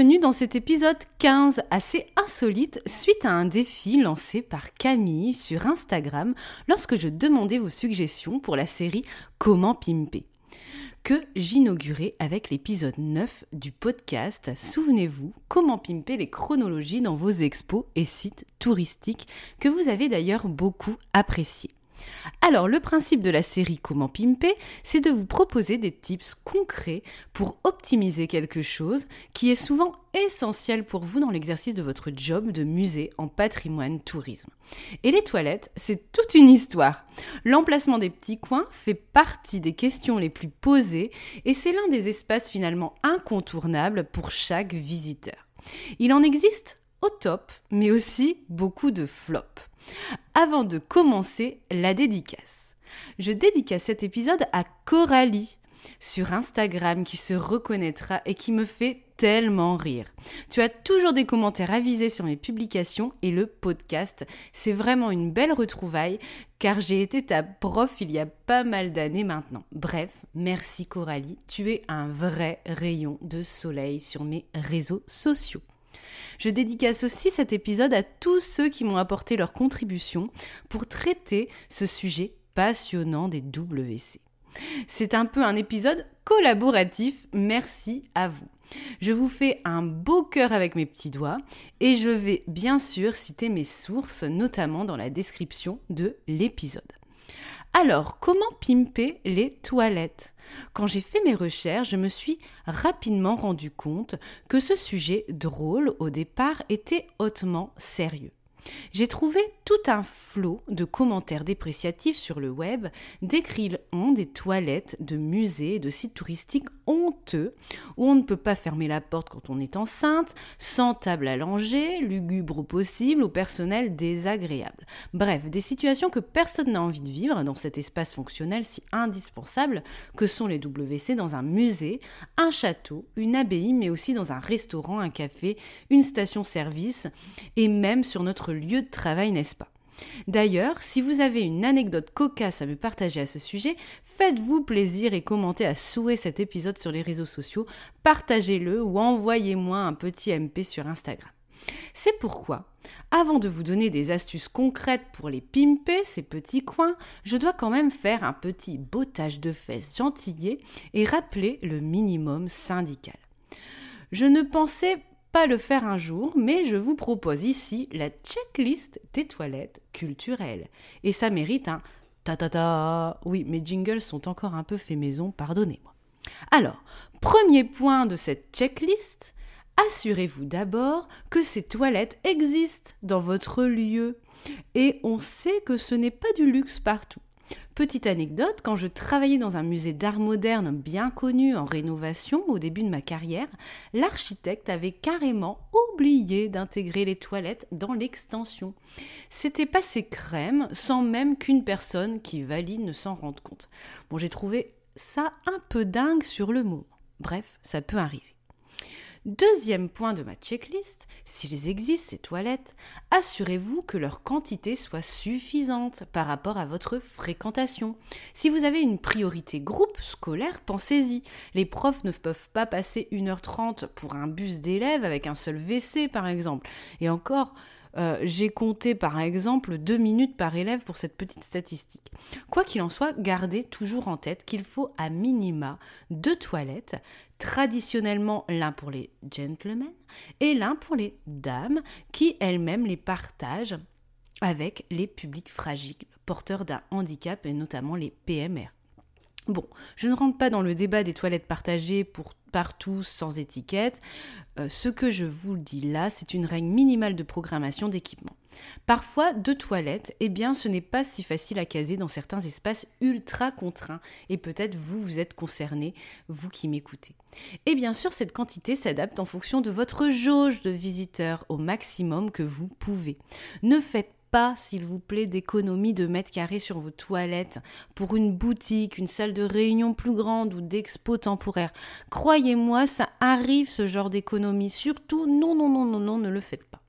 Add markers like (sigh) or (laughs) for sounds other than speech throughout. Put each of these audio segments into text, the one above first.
Bienvenue dans cet épisode 15 assez insolite suite à un défi lancé par Camille sur Instagram lorsque je demandais vos suggestions pour la série Comment pimper que j'inaugurais avec l'épisode 9 du podcast Souvenez-vous, comment pimper les chronologies dans vos expos et sites touristiques que vous avez d'ailleurs beaucoup appréciés. Alors, le principe de la série Comment Pimper, c'est de vous proposer des tips concrets pour optimiser quelque chose qui est souvent essentiel pour vous dans l'exercice de votre job de musée en patrimoine tourisme. Et les toilettes, c'est toute une histoire. L'emplacement des petits coins fait partie des questions les plus posées et c'est l'un des espaces finalement incontournables pour chaque visiteur. Il en existe au top, mais aussi beaucoup de flops. Avant de commencer la dédicace, je dédicace cet épisode à Coralie sur Instagram qui se reconnaîtra et qui me fait tellement rire. Tu as toujours des commentaires avisés sur mes publications et le podcast. C'est vraiment une belle retrouvaille car j'ai été ta prof il y a pas mal d'années maintenant. Bref, merci Coralie, tu es un vrai rayon de soleil sur mes réseaux sociaux. Je dédicace aussi cet épisode à tous ceux qui m'ont apporté leur contribution pour traiter ce sujet passionnant des WC. C'est un peu un épisode collaboratif, merci à vous. Je vous fais un beau cœur avec mes petits doigts et je vais bien sûr citer mes sources, notamment dans la description de l'épisode. Alors, comment pimper les toilettes? Quand j'ai fait mes recherches, je me suis rapidement rendu compte que ce sujet drôle au départ était hautement sérieux. J'ai trouvé tout un flot de commentaires dépréciatifs sur le web décrivant des toilettes de musées et de sites touristiques honteux où on ne peut pas fermer la porte quand on est enceinte, sans table langer, lugubre possible, au personnel désagréable. Bref, des situations que personne n'a envie de vivre dans cet espace fonctionnel si indispensable que sont les WC dans un musée, un château, une abbaye, mais aussi dans un restaurant, un café, une station-service et même sur notre lieu de travail, n'est-ce pas? D'ailleurs, si vous avez une anecdote cocasse à me partager à ce sujet, faites-vous plaisir et commentez à souhait cet épisode sur les réseaux sociaux, partagez-le ou envoyez-moi un petit MP sur Instagram. C'est pourquoi, avant de vous donner des astuces concrètes pour les pimper, ces petits coins, je dois quand même faire un petit bottage de fesses gentillé et rappeler le minimum syndical. Je ne pensais pas le faire un jour, mais je vous propose ici la checklist des toilettes culturelles. Et ça mérite un ta-ta-ta. Oui, mes jingles sont encore un peu fait maison, pardonnez-moi. Alors, premier point de cette checklist, assurez-vous d'abord que ces toilettes existent dans votre lieu. Et on sait que ce n'est pas du luxe partout. Petite anecdote, quand je travaillais dans un musée d'art moderne bien connu en rénovation au début de ma carrière, l'architecte avait carrément oublié d'intégrer les toilettes dans l'extension. C'était passé crème sans même qu'une personne qui valide ne s'en rende compte. Bon, j'ai trouvé ça un peu dingue sur le moment. Bref, ça peut arriver. Deuxième point de ma checklist, s'ils existent ces toilettes, assurez-vous que leur quantité soit suffisante par rapport à votre fréquentation. Si vous avez une priorité groupe scolaire, pensez-y. Les profs ne peuvent pas passer 1h30 pour un bus d'élèves avec un seul WC par exemple. Et encore, euh, j'ai compté par exemple deux minutes par élève pour cette petite statistique. Quoi qu'il en soit, gardez toujours en tête qu'il faut à minima deux toilettes, traditionnellement l'un pour les gentlemen et l'un pour les dames, qui elles-mêmes les partagent avec les publics fragiles, porteurs d'un handicap et notamment les PMR. Bon, je ne rentre pas dans le débat des toilettes partagées pour partout sans étiquette. Euh, ce que je vous dis là, c'est une règle minimale de programmation d'équipement. Parfois, deux toilettes, eh bien, ce n'est pas si facile à caser dans certains espaces ultra contraints. Et peut-être vous, vous êtes concerné, vous qui m'écoutez. Et bien sûr, cette quantité s'adapte en fonction de votre jauge de visiteurs au maximum que vous pouvez. Ne faites pas, s'il vous plaît, d'économie de mètres carrés sur vos toilettes pour une boutique, une salle de réunion plus grande ou d'expo temporaire. Croyez-moi, ça arrive ce genre d'économie. Surtout, non, non, non, non, non, ne le faites pas.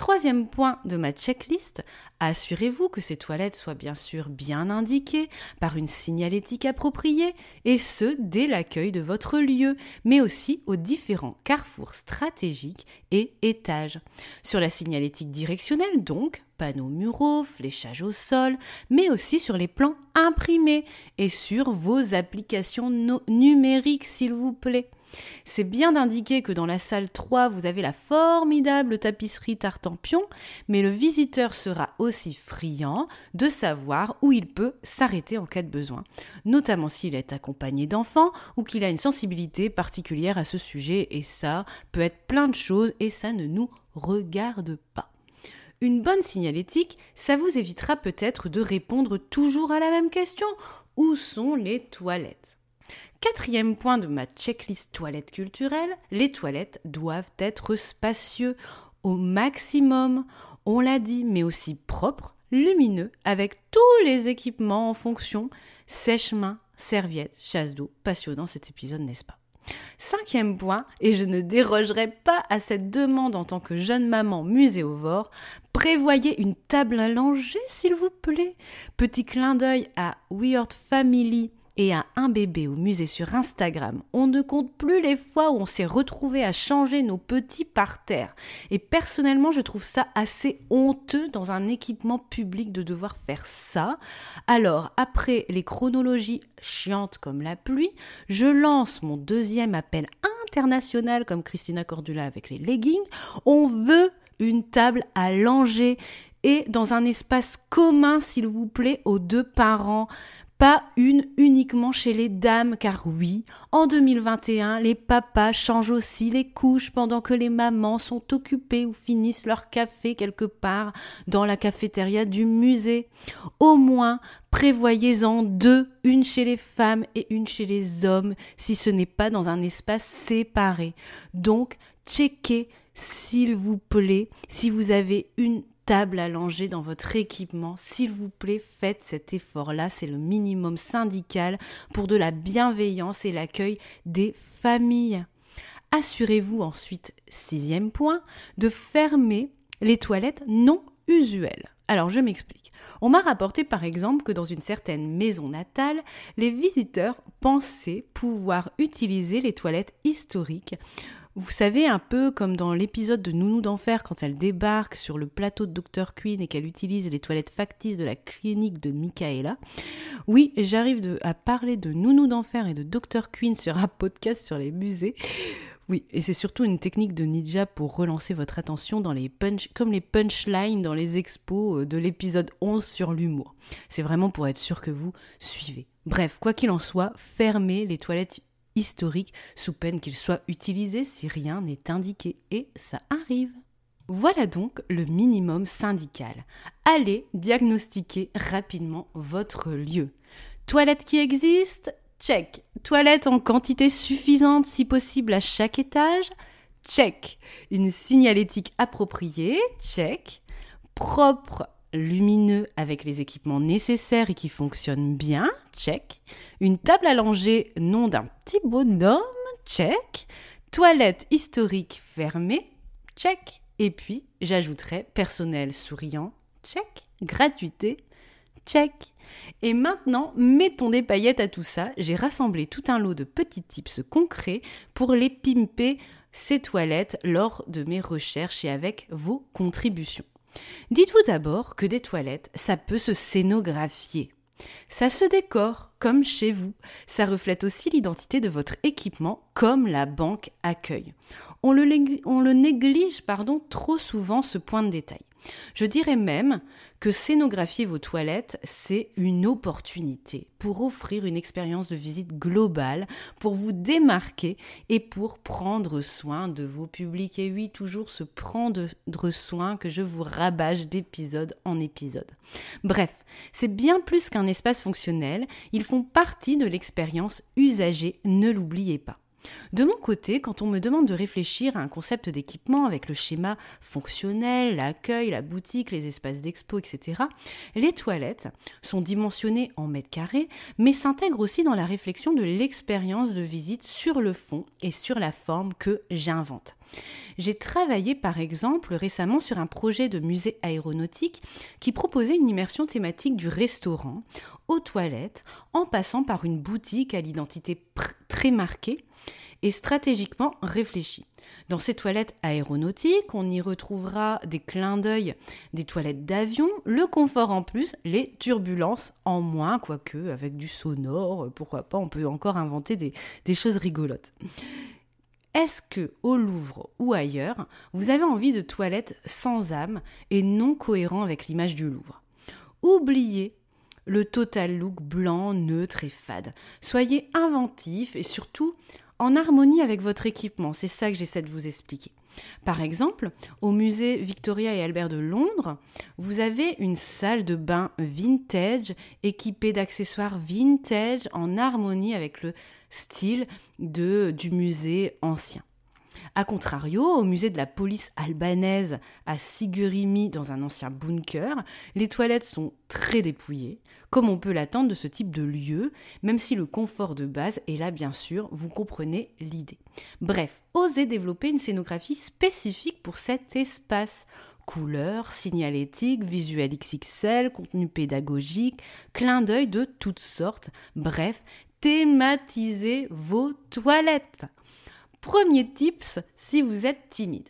Troisième point de ma checklist, assurez-vous que ces toilettes soient bien sûr bien indiquées par une signalétique appropriée, et ce dès l'accueil de votre lieu, mais aussi aux différents carrefours stratégiques et étages. Sur la signalétique directionnelle donc, panneaux muraux, fléchage au sol, mais aussi sur les plans imprimés et sur vos applications numériques s'il vous plaît. C'est bien d'indiquer que dans la salle 3, vous avez la formidable tapisserie Tartampion, mais le visiteur sera aussi friand de savoir où il peut s'arrêter en cas de besoin, notamment s'il est accompagné d'enfants ou qu'il a une sensibilité particulière à ce sujet, et ça peut être plein de choses et ça ne nous regarde pas. Une bonne signalétique, ça vous évitera peut-être de répondre toujours à la même question. Où sont les toilettes? Quatrième point de ma checklist toilette culturelle, les toilettes doivent être spacieux au maximum, on l'a dit, mais aussi propres, lumineux, avec tous les équipements en fonction, sèche-main, serviette, chasse d'eau, passionnant cet épisode, n'est-ce pas? Cinquième point, et je ne dérogerai pas à cette demande en tant que jeune maman muséovore, prévoyez une table à langer, s'il vous plaît. Petit clin d'œil à Weird Family et à un bébé au musée sur Instagram, on ne compte plus les fois où on s'est retrouvé à changer nos petits par terre. Et personnellement, je trouve ça assez honteux dans un équipement public de devoir faire ça. Alors, après les chronologies chiantes comme la pluie, je lance mon deuxième appel international comme Christina Cordula avec les leggings. On veut une table à langer et dans un espace commun, s'il vous plaît, aux deux parents pas une uniquement chez les dames, car oui, en 2021, les papas changent aussi les couches pendant que les mamans sont occupées ou finissent leur café quelque part dans la cafétéria du musée. Au moins, prévoyez-en deux, une chez les femmes et une chez les hommes, si ce n'est pas dans un espace séparé. Donc, checkez, s'il vous plaît, si vous avez une table langer dans votre équipement. S'il vous plaît, faites cet effort-là. C'est le minimum syndical pour de la bienveillance et l'accueil des familles. Assurez-vous ensuite, sixième point, de fermer les toilettes non usuelles. Alors je m'explique. On m'a rapporté par exemple que dans une certaine maison natale, les visiteurs pensaient pouvoir utiliser les toilettes historiques vous savez, un peu comme dans l'épisode de Nounou d'Enfer quand elle débarque sur le plateau de Dr. Queen et qu'elle utilise les toilettes factices de la clinique de Michaela. Oui, j'arrive à parler de Nounou d'Enfer et de Dr. Queen sur un podcast sur les musées. Oui, et c'est surtout une technique de ninja pour relancer votre attention dans les punch, comme les punchlines dans les expos euh, de l'épisode 11 sur l'humour. C'est vraiment pour être sûr que vous suivez. Bref, quoi qu'il en soit, fermez les toilettes historique sous peine qu'il soit utilisé si rien n'est indiqué et ça arrive. Voilà donc le minimum syndical. Allez diagnostiquer rapidement votre lieu. Toilette qui existe Check. Toilette en quantité suffisante si possible à chaque étage Check. Une signalétique appropriée Check. Propre lumineux avec les équipements nécessaires et qui fonctionne bien, check. Une table langer, nom d'un petit bonhomme, check. Toilette historique fermée, check. Et puis, j'ajouterai personnel souriant, check. Gratuité, check. Et maintenant, mettons des paillettes à tout ça. J'ai rassemblé tout un lot de petits tips concrets pour les pimper ces toilettes lors de mes recherches et avec vos contributions. Dites-vous d'abord que des toilettes, ça peut se scénographier. Ça se décore comme chez vous. Ça reflète aussi l'identité de votre équipement comme la banque accueille. On le, néglige pardon, trop souvent ce point de détail. Je dirais même que scénographier vos toilettes, c'est une opportunité pour offrir une expérience de visite globale, pour vous démarquer et pour prendre soin de vos publics. Et oui, toujours se prendre soin que je vous rabâche d'épisode en épisode. Bref, c'est bien plus qu'un espace fonctionnel, ils font partie de l'expérience usagée, ne l'oubliez pas. De mon côté, quand on me demande de réfléchir à un concept d'équipement avec le schéma fonctionnel, l'accueil, la boutique, les espaces d'expo, etc., les toilettes sont dimensionnées en mètres carrés, mais s'intègrent aussi dans la réflexion de l'expérience de visite sur le fond et sur la forme que j'invente. J'ai travaillé par exemple récemment sur un projet de musée aéronautique qui proposait une immersion thématique du restaurant aux toilettes en passant par une boutique à l'identité très marquée et stratégiquement réfléchi. Dans ces toilettes aéronautiques, on y retrouvera des clins d'œil des toilettes d'avion, le confort en plus, les turbulences en moins, quoique avec du sonore, pourquoi pas, on peut encore inventer des, des choses rigolotes. Est-ce que au Louvre ou ailleurs, vous avez envie de toilettes sans âme et non cohérents avec l'image du Louvre? Oubliez le total look blanc, neutre et fade. Soyez inventif et surtout en harmonie avec votre équipement. C'est ça que j'essaie de vous expliquer. Par exemple, au musée Victoria et Albert de Londres, vous avez une salle de bain vintage équipée d'accessoires vintage en harmonie avec le style du musée ancien. A contrario, au musée de la police albanaise à Sigurimi, dans un ancien bunker, les toilettes sont très dépouillées, comme on peut l'attendre de ce type de lieu, même si le confort de base est là bien sûr, vous comprenez l'idée. Bref, osez développer une scénographie spécifique pour cet espace. Couleurs, signalétique, visuel XXL, contenu pédagogique, clin d'œil de toutes sortes. Bref, thématisez vos toilettes. Premier tips si vous êtes timide.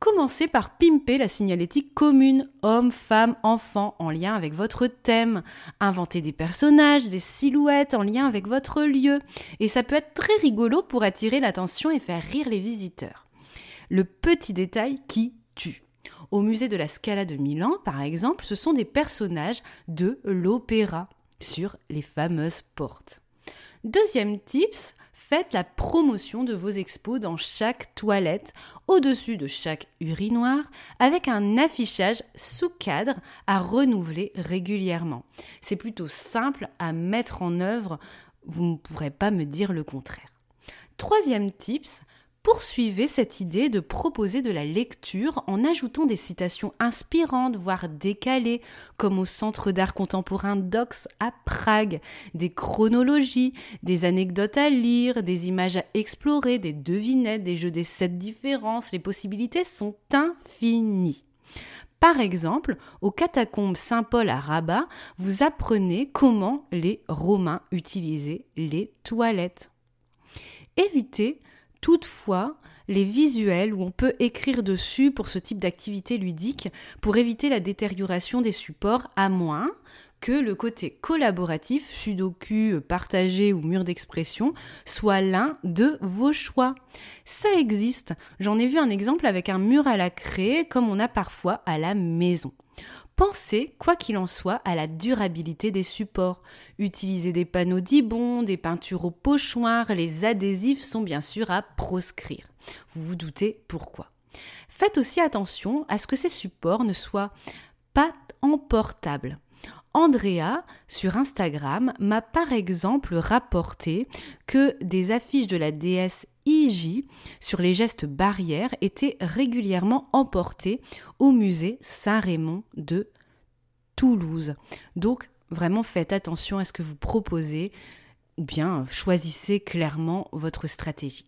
Commencez par pimper la signalétique commune, homme, femme, enfant, en lien avec votre thème. Inventez des personnages, des silhouettes en lien avec votre lieu. Et ça peut être très rigolo pour attirer l'attention et faire rire les visiteurs. Le petit détail qui tue. Au musée de la Scala de Milan, par exemple, ce sont des personnages de l'opéra sur les fameuses portes. Deuxième tips, faites la promotion de vos expos dans chaque toilette, au-dessus de chaque urinoir, avec un affichage sous cadre à renouveler régulièrement. C'est plutôt simple à mettre en œuvre, vous ne pourrez pas me dire le contraire. Troisième tips, poursuivez cette idée de proposer de la lecture en ajoutant des citations inspirantes, voire décalées, comme au Centre d'art contemporain DOX à Prague, des chronologies, des anecdotes à lire, des images à explorer, des devinettes, des jeux des sept différences, les possibilités sont infinies. Par exemple, aux catacombes Saint-Paul à Rabat, vous apprenez comment les Romains utilisaient les toilettes. Évitez Toutefois, les visuels où on peut écrire dessus pour ce type d'activité ludique pour éviter la détérioration des supports à moins que le côté collaboratif, sudoku, partagé ou mur d'expression, soit l'un de vos choix. Ça existe. J'en ai vu un exemple avec un mur à la craie comme on a parfois à la maison. Pensez, quoi qu'il en soit, à la durabilité des supports. Utilisez des panneaux d'ibon, des peintures au pochoir, les adhésifs sont bien sûr à proscrire. Vous vous doutez pourquoi. Faites aussi attention à ce que ces supports ne soient pas emportables. Andrea, sur Instagram, m'a par exemple rapporté que des affiches de la déesse IJ sur les gestes barrières étaient régulièrement emportées au musée Saint-Raymond de Toulouse. Donc, vraiment faites attention à ce que vous proposez ou bien choisissez clairement votre stratégie.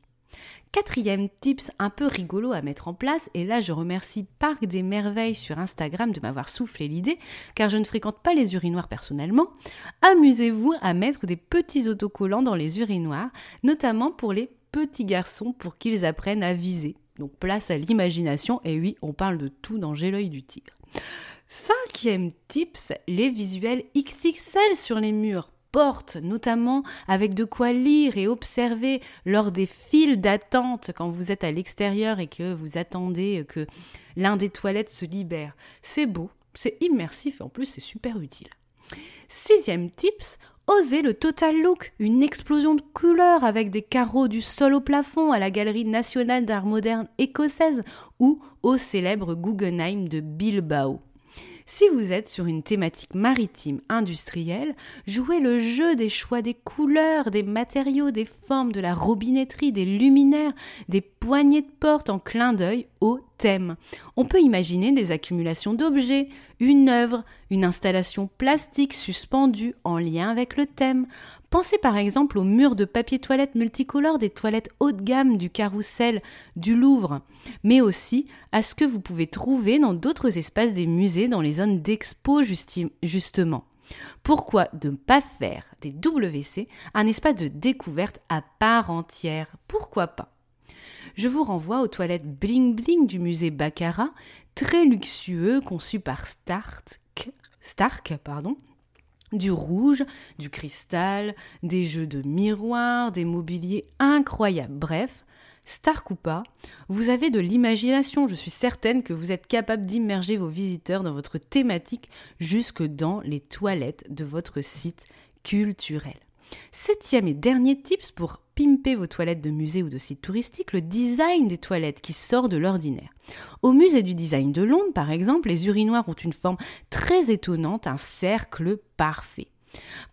Quatrième tips un peu rigolo à mettre en place, et là je remercie Parc des Merveilles sur Instagram de m'avoir soufflé l'idée, car je ne fréquente pas les urinoirs personnellement. Amusez-vous à mettre des petits autocollants dans les urinoirs, notamment pour les petits garçons pour qu'ils apprennent à viser. Donc place à l'imagination, et oui, on parle de tout dans J'ai l'œil du tigre. Cinquième tips, les visuels XXL sur les murs porte, notamment avec de quoi lire et observer lors des files d'attente quand vous êtes à l'extérieur et que vous attendez que l'un des toilettes se libère. C'est beau, c'est immersif et en plus c'est super utile. Sixième tips, Osez le total look, une explosion de couleurs avec des carreaux du sol au plafond à la Galerie nationale d'art moderne écossaise ou au célèbre Guggenheim de Bilbao. Si vous êtes sur une thématique maritime industrielle, jouez le jeu des choix des couleurs, des matériaux, des formes, de la robinetterie, des luminaires, des poignées de porte en clin d'œil au thème. On peut imaginer des accumulations d'objets, une œuvre, une installation plastique suspendue en lien avec le thème. Pensez par exemple aux murs de papier toilette multicolores des toilettes haut de gamme du carrousel du Louvre, mais aussi à ce que vous pouvez trouver dans d'autres espaces des musées dans les zones d'expo justement. Pourquoi ne pas faire des WC un espace de découverte à part entière? Pourquoi pas? Je vous renvoie aux toilettes bling bling du musée Baccarat, très luxueux, conçu par Stark, Stark pardon, du rouge, du cristal, des jeux de miroirs, des mobiliers incroyables. Bref, Stark ou pas, vous avez de l'imagination. Je suis certaine que vous êtes capable d'immerger vos visiteurs dans votre thématique jusque dans les toilettes de votre site culturel. Septième et dernier tips pour pimper vos toilettes de musée ou de site touristique, le design des toilettes qui sort de l'ordinaire. Au musée du design de Londres, par exemple, les urinoirs ont une forme très étonnante, un cercle parfait.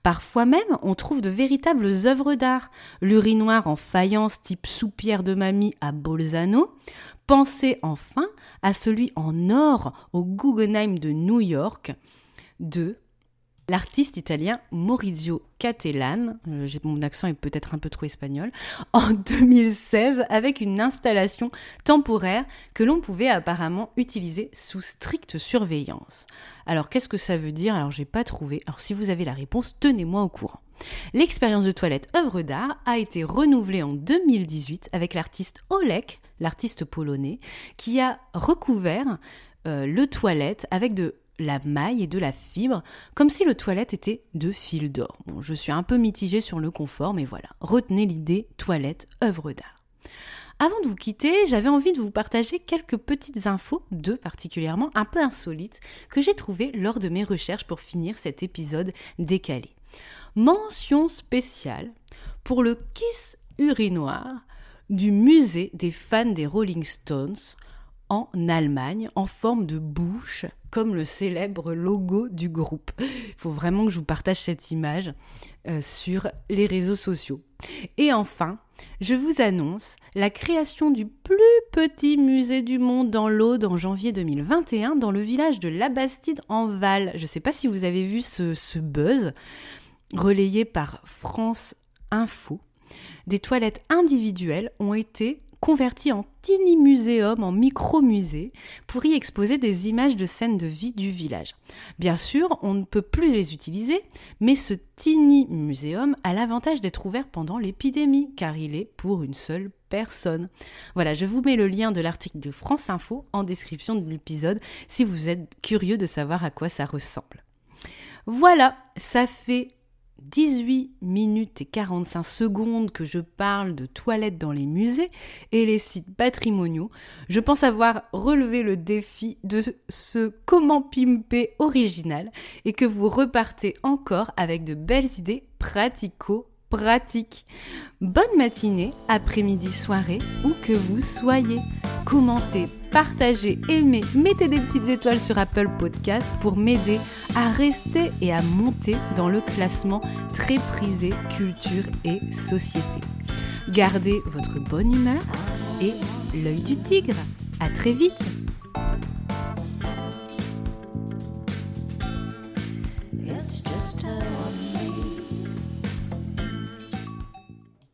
Parfois même, on trouve de véritables œuvres d'art. L'urinoir en faïence type soupière de mamie à Bolzano. Pensez enfin à celui en or au Guggenheim de New York de l'artiste italien Maurizio Cattelan, euh, mon accent est peut-être un peu trop espagnol, (laughs) en 2016 avec une installation temporaire que l'on pouvait apparemment utiliser sous stricte surveillance. Alors qu'est-ce que ça veut dire? Alors j'ai pas trouvé. Alors si vous avez la réponse, tenez-moi au courant. L'expérience de toilette œuvre d'art a été renouvelée en 2018 avec l'artiste Olek, l'artiste polonais, qui a recouvert euh, le toilette avec de la maille et de la fibre, comme si le toilette était de fil d'or. Je suis un peu mitigée sur le confort, mais voilà, retenez l'idée toilette, œuvre d'art. Avant de vous quitter, j'avais envie de vous partager quelques petites infos, deux particulièrement un peu insolites, que j'ai trouvées lors de mes recherches pour finir cet épisode décalé. Mention spéciale pour le Kiss urinoir du musée des fans des Rolling Stones en Allemagne en forme de bouche comme le célèbre logo du groupe. Il faut vraiment que je vous partage cette image euh, sur les réseaux sociaux. Et enfin, je vous annonce la création du plus petit musée du monde dans l'Aude en janvier 2021 dans le village de La Bastide en Val. Je ne sais pas si vous avez vu ce, ce buzz relayé par France Info. Des toilettes individuelles ont été converti en tiny muséum, en micro-musée, pour y exposer des images de scènes de vie du village. Bien sûr, on ne peut plus les utiliser, mais ce tiny muséum a l'avantage d'être ouvert pendant l'épidémie, car il est pour une seule personne. Voilà, je vous mets le lien de l'article de France Info en description de l'épisode si vous êtes curieux de savoir à quoi ça ressemble. Voilà, ça fait 18 minutes et 45 secondes que je parle de toilettes dans les musées et les sites patrimoniaux, je pense avoir relevé le défi de ce comment pimper original et que vous repartez encore avec de belles idées pratico pratique. Bonne matinée, après-midi, soirée, où que vous soyez. Commentez, partagez, aimez, mettez des petites étoiles sur Apple Podcast pour m'aider à rester et à monter dans le classement très prisé culture et société. Gardez votre bonne humeur et l'œil du tigre. À très vite